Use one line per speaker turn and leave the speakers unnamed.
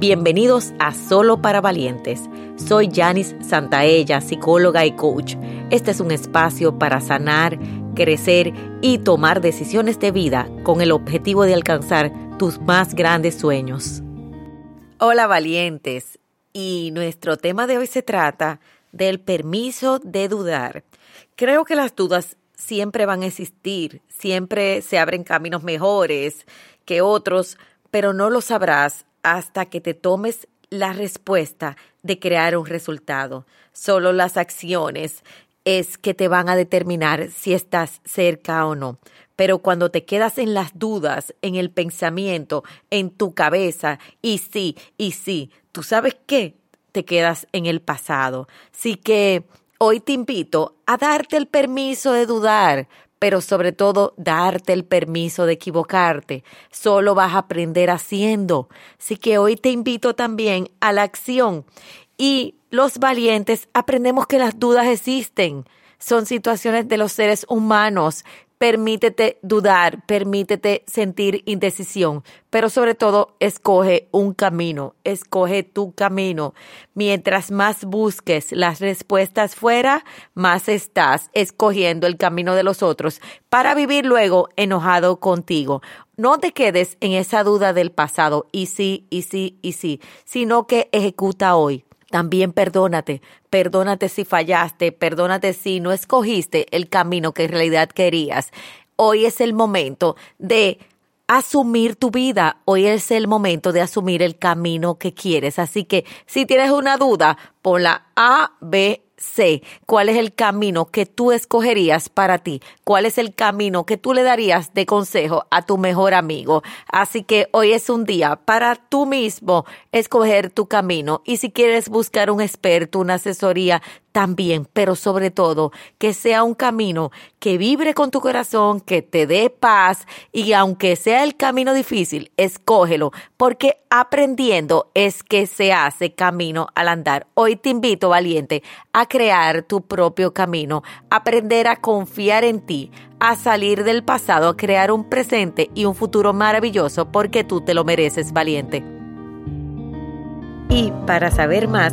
Bienvenidos a Solo para Valientes. Soy Janice Santaella, psicóloga y coach. Este es un espacio para sanar, crecer y tomar decisiones de vida con el objetivo de alcanzar tus más grandes sueños. Hola valientes. Y nuestro tema de hoy se trata del permiso de dudar. Creo que las dudas siempre van a existir, siempre se abren caminos mejores que otros, pero no lo sabrás hasta que te tomes la respuesta de crear un resultado. Solo las acciones es que te van a determinar si estás cerca o no. Pero cuando te quedas en las dudas, en el pensamiento, en tu cabeza, y sí, y sí, ¿tú sabes qué? Te quedas en el pasado. Así que hoy te invito a darte el permiso de dudar, pero sobre todo darte el permiso de equivocarte. Solo vas a aprender haciendo. Así que hoy te invito también a la acción. Y los valientes aprendemos que las dudas existen. Son situaciones de los seres humanos permítete dudar, permítete sentir indecisión, pero sobre todo escoge un camino, escoge tu camino. Mientras más busques las respuestas fuera, más estás escogiendo el camino de los otros para vivir luego enojado contigo. No te quedes en esa duda del pasado, y sí, y sí, y sí, sino que ejecuta hoy. También perdónate, perdónate si fallaste, perdónate si no escogiste el camino que en realidad querías. Hoy es el momento de asumir tu vida. Hoy es el momento de asumir el camino que quieres. Así que si tienes una duda, ponla A, B, sé cuál es el camino que tú escogerías para ti, cuál es el camino que tú le darías de consejo a tu mejor amigo. Así que hoy es un día para tú mismo escoger tu camino y si quieres buscar un experto, una asesoría, también, pero sobre todo que sea un camino que vibre con tu corazón, que te dé paz y aunque sea el camino difícil, escógelo, porque aprendiendo es que se hace camino al andar. Hoy te invito, valiente, a crear tu propio camino, aprender a confiar en ti, a salir del pasado, a crear un presente y un futuro maravilloso porque tú te lo mereces, valiente. Y para saber más,